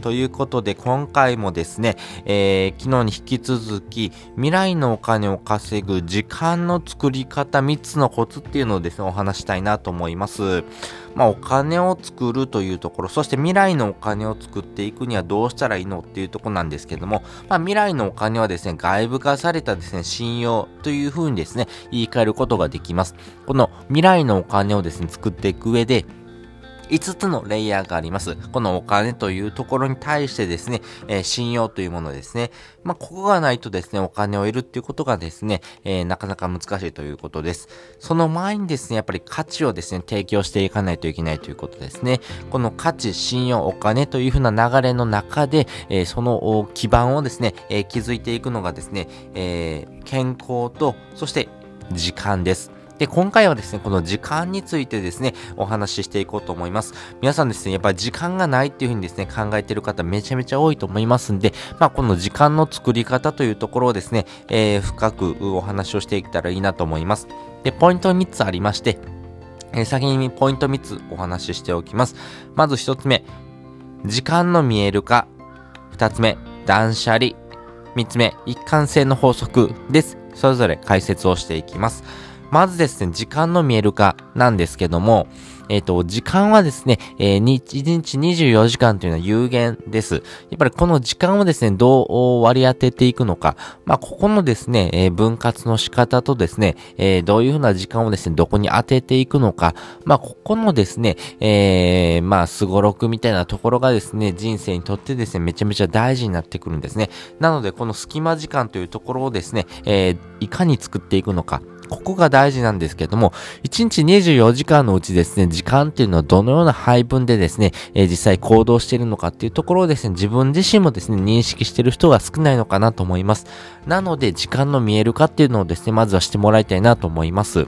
ということで、今回もですね、えー、昨日に引き続き、未来のお金を稼ぐ時間の作り方3つのコツっていうのをですね、お話したいなと思います。まあ、お金を作るというところ、そして未来のお金を作っていくにはどうしたらいいのっていうところなんですけども、まあ、未来のお金はですね、外部化されたですね、信用というふうにですね、言い換えることができます。この未来のお金をですね、作っていく上で、5つのレイヤーがあります。このお金というところに対してですね、えー、信用というものですね。まあ、ここがないとですね、お金を得るっていうことがですね、えー、なかなか難しいということです。その前にですね、やっぱり価値をですね、提供していかないといけないということですね。この価値、信用、お金というふうな流れの中で、えー、その基盤をですね、え築いていくのがですね、え健康と、そして時間です。で、今回はですね、この時間についてですね、お話ししていこうと思います。皆さんですね、やっぱり時間がないっていうふうにですね、考えてる方めちゃめちゃ多いと思いますんで、まあ、この時間の作り方というところをですね、えー、深くお話をしていけたらいいなと思います。で、ポイント3つありまして、えー、先にポイント3つお話ししておきます。まず1つ目、時間の見える化。2つ目、断捨離。3つ目、一貫性の法則です。それぞれ解説をしていきます。まずですね、時間の見える化なんですけども、えっ、ー、と、時間はですね、えー、1日24時間というのは有限です。やっぱりこの時間をですね、どう割り当てていくのか。まあ、ここのですね、えー、分割の仕方とですね、えー、どういうふうな時間をですね、どこに当てていくのか。まあ、ここのですね、えー、まあ、すごろくみたいなところがですね、人生にとってですね、めちゃめちゃ大事になってくるんですね。なので、この隙間時間というところをですね、え、いかに作っていくのか。ここが大事なんですけども、1日24時間のうちですね、時間っていうのはどのような配分でですね、えー、実際行動しているのかっていうところをですね、自分自身もですね、認識している人が少ないのかなと思います。なので、時間の見える化っていうのをですね、まずはしてもらいたいなと思います。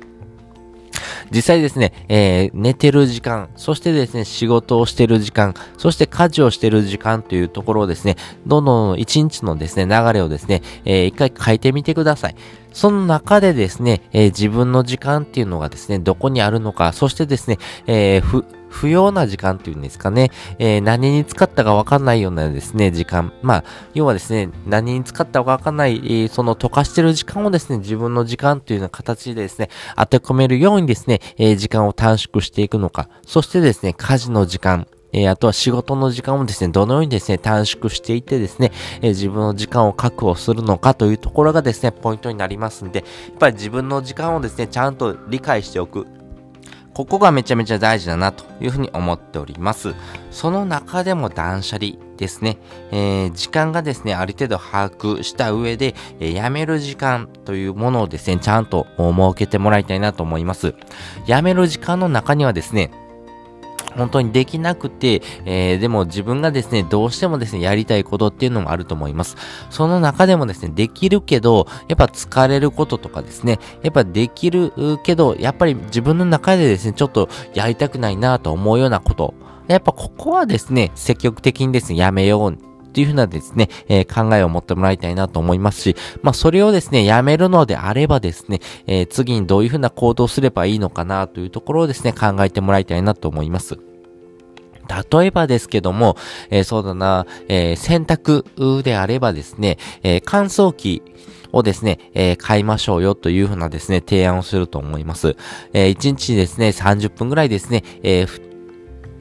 実際ですね、えー、寝てる時間、そしてですね、仕事をしてる時間、そして家事をしてる時間というところをですね、どんどん一日のですね、流れをですね、えー、一回変えてみてください。その中でですね、えー、自分の時間っていうのがですね、どこにあるのか、そしてですね、えー、不要な時間っていうんですかね、えー、何に使ったかわかんないようなですね、時間。まあ、要はですね、何に使ったかわかんない、えー、その溶かしてる時間をですね、自分の時間というような形でですね、当て込めるようにですね、えー、時間を短縮していくのか、そしてですね、家事の時間、えー、あとは仕事の時間をですね、どのようにですね、短縮していってですね、えー、自分の時間を確保するのかというところがですね、ポイントになりますんで、やっぱり自分の時間をですね、ちゃんと理解しておく。ここがめちゃめちゃ大事だなというふうに思っております。その中でも断捨離ですね。えー、時間がですね、ある程度把握した上で、えー、辞める時間というものをですね、ちゃんと設けてもらいたいなと思います。辞める時間の中にはですね、本当にできなくて、えー、でも自分がですね、どうしてもですね、やりたいことっていうのもあると思います。その中でもですね、できるけど、やっぱ疲れることとかですね、やっぱできるけど、やっぱり自分の中でですね、ちょっとやりたくないなと思うようなこと、やっぱここはですね、積極的にですね、やめようっていうふうなですね、えー、考えを持ってもらいたいなと思いますし、まあ、それをですね、やめるのであればですね、えー、次にどういうふうな行動すればいいのかなというところをですね、考えてもらいたいなと思います。例えばですけども、えー、そうだな、えー、洗濯であればですね、えー、乾燥機をですね、えー、買いましょうよというふうなですね、提案をすると思います。えー、1日ですね、30分ぐらいですね、えー、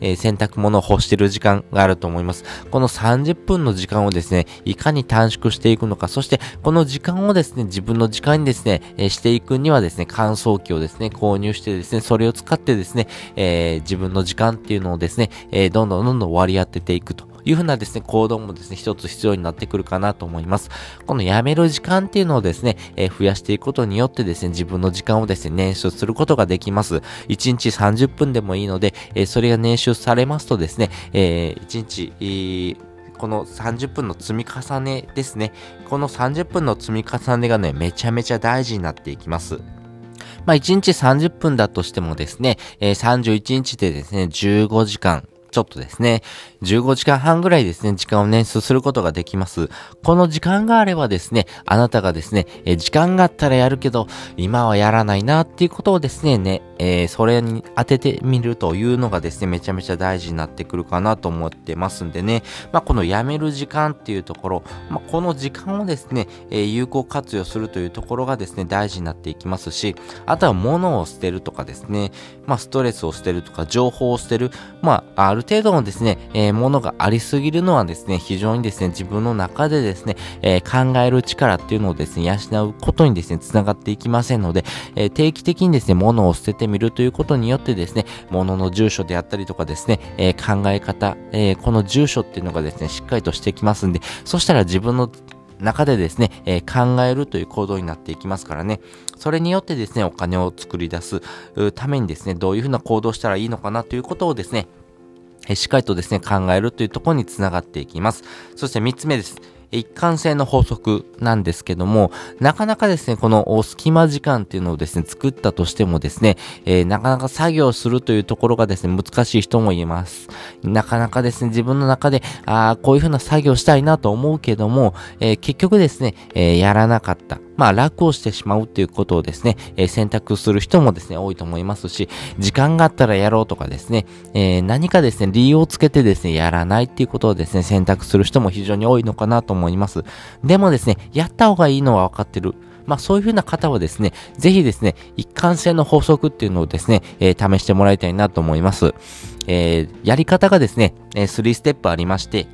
えー、洗濯物を干してる時間があると思います。この30分の時間をですね、いかに短縮していくのか、そしてこの時間をですね、自分の時間にですね、えー、していくにはですね、乾燥機をですね、購入してですね、それを使ってですね、えー、自分の時間っていうのをですね、えどんどんどんどん割り当てていくと。いうふうなですね、行動もですね、一つ必要になってくるかなと思います。このやめる時間っていうのをですね、えー、増やしていくことによってですね、自分の時間をですね、捻出することができます。1日30分でもいいので、えー、それが捻出されますとですね、えー、1日、えーこの30分の積み重ねですね。この30分の積み重ねがね、めちゃめちゃ大事になっていきます。まあ、1日30分だとしてもですね、えー、31日でですね、15時間、ちょっとですね、15時間半ぐらいですね、時間を捻出することができます。この時間があればですね、あなたがですね、え時間があったらやるけど、今はやらないなっていうことをですね、ね、えー、それに当ててみるというのがですね、めちゃめちゃ大事になってくるかなと思ってますんでね、まあ、このやめる時間っていうところ、まあ、この時間をですね、えー、有効活用するというところがですね、大事になっていきますし、あとは物を捨てるとかですね、まあ、ストレスを捨てるとか、情報を捨てる、まあ、ある程度のですね、えー、ものがありすぎるのはですね、非常にですね、自分の中でですね、えー、考える力っていうのをですね、養うことにですね、つながっていきませんので、えー、定期的にですね、物を捨ててみるということによってですね、物の住所であったりとかですね、えー、考え方、えこの住所っていうのがですね、しっかりとしてきますんで、そしたら自分の中でですね、えー、考えるという行動になっていきますからね。それによってですね、お金を作り出すためにですね、どういうふうな行動したらいいのかなということをですね、しっかりとですね、考えるというところにつながっていきます。そして3つ目です。一貫性の法則なんですけども、なかなかですね、この隙間時間っていうのをですね、作ったとしてもですね、えー、なかなか作業するというところがですね、難しい人もいます。なかなかですね、自分の中で、ああ、こういうふうな作業したいなと思うけども、えー、結局ですね、えー、やらなかった。まあ楽をしてしまうっていうことをですね、えー、選択する人もですね、多いと思いますし、時間があったらやろうとかですね、えー、何かですね、理由をつけてですね、やらないっていうことをですね、選択する人も非常に多いのかなと思います。でもですね、やった方がいいのは分かってる。まあそういう風な方はですね、ぜひですね、一貫性の法則っていうのをですね、えー、試してもらいたいなと思います。えー、やり方がですね、えー、3ステップありまして、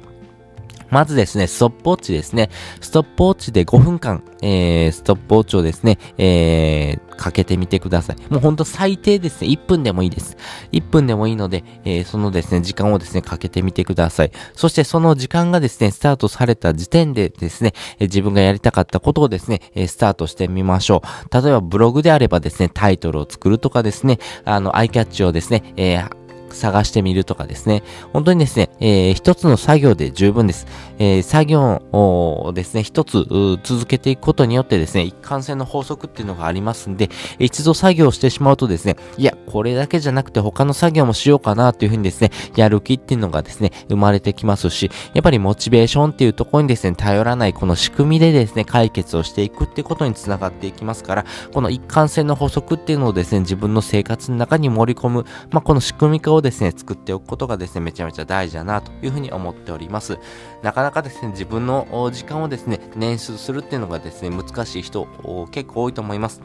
まずですね、ストップウォッチですね。ストップウォッチで5分間、えー、ストップウォッチをですね、えー、かけてみてください。もうほんと最低ですね、1分でもいいです。1分でもいいので、えー、そのですね、時間をですね、かけてみてください。そしてその時間がですね、スタートされた時点でですね、自分がやりたかったことをですね、スタートしてみましょう。例えばブログであればですね、タイトルを作るとかですね、あの、アイキャッチをですね、えー、探してみるとかですね。本当にですね、えー、一つの作業で十分です。えー、作業をですね、一つ続けていくことによってですね、一貫性の法則っていうのがありますんで、一度作業してしまうとですね、いや、これだけじゃなくて他の作業もしようかなというふうにですね、やる気っていうのがですね、生まれてきますし、やっぱりモチベーションっていうところにですね、頼らないこの仕組みでですね、解決をしていくってことにつながっていきますから、この一貫性の法則っていうのをですね、自分の生活の中に盛り込む、まあ、この仕組み化をですね、作っておくことがですね、めちゃめちゃ大事だなというふうに思っております。なかなかですね、自分の時間をですね、捻出するっていうのがですね、難しい人結構多いと思います。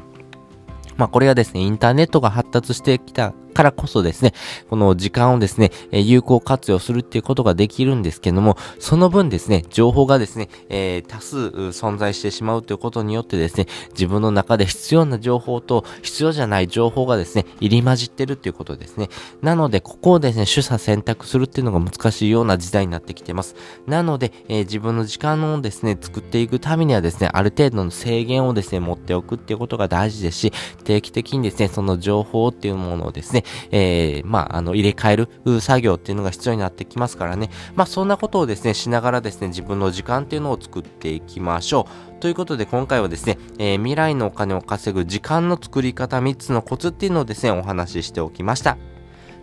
まあこれはですね、インターネットが発達してきたからこそですね、この時間をですね、え有効活用するっていうことができるんですけども、その分ですね、情報がですね、えー、多数存在してしまうということによってですね、自分の中で必要な情報と必要じゃない情報がですね、入り混じってるっていうことですね。なので、ここをですね、取捨選択するっていうのが難しいような時代になってきてます。なので、えー、自分の時間をですね、作っていくためにはですね、ある程度の制限をですね、持っておくっていうことが大事ですし、定期的にですね、その情報っていうものをですね、えー、まあ、あの、入れ替える作業っていうのが必要になってきますからね。まあ、そんなことをですね、しながらですね、自分の時間っていうのを作っていきましょう。ということで今回はですね、えー、未来のお金を稼ぐ時間の作り方3つのコツっていうのをですね、お話ししておきました。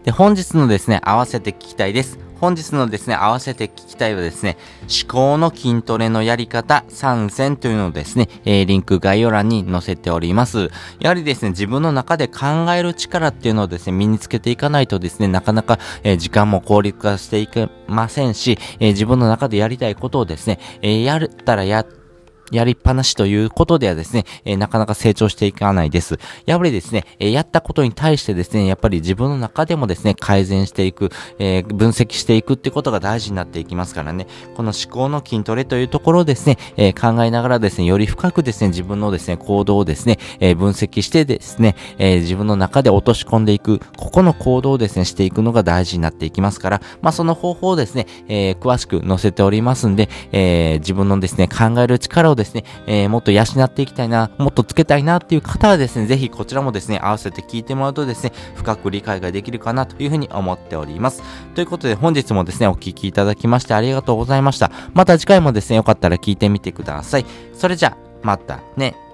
で、本日のですね、合わせて聞きたいです。本日のですね、合わせて聞きたいはですね、思考の筋トレのやり方3選というのをですね、えー、リンク概要欄に載せております。やはりですね、自分の中で考える力っていうのをですね、身につけていかないとですね、なかなか、えー、時間も効率化していけませんし、えー、自分の中でやりたいことをですね、えやったらやってやりっぱなしということではですね、えー、なかなか成長していかないです。やっぱりですね、えー、やったことに対してですね、やっぱり自分の中でもですね、改善していく、えー、分析していくってことが大事になっていきますからね、この思考の筋トレというところをですね、え考えながらですね、より深くですね、自分のですね、行動をですね、え分析してですね、え自分の中で落とし込んでいく、ここの行動をですね、していくのが大事になっていきますから、まあ、その方法をですね、え詳しく載せておりますんで、え自分のですね、考える力をですね、えー、もっと養っていきたいな、もっとつけたいなっていう方はですね、ぜひこちらもですね、合わせて聞いてもらうとですね、深く理解ができるかなというふうに思っております。ということで本日もですね、お聴きいただきましてありがとうございました。また次回もですね、よかったら聞いてみてください。それじゃ、またね。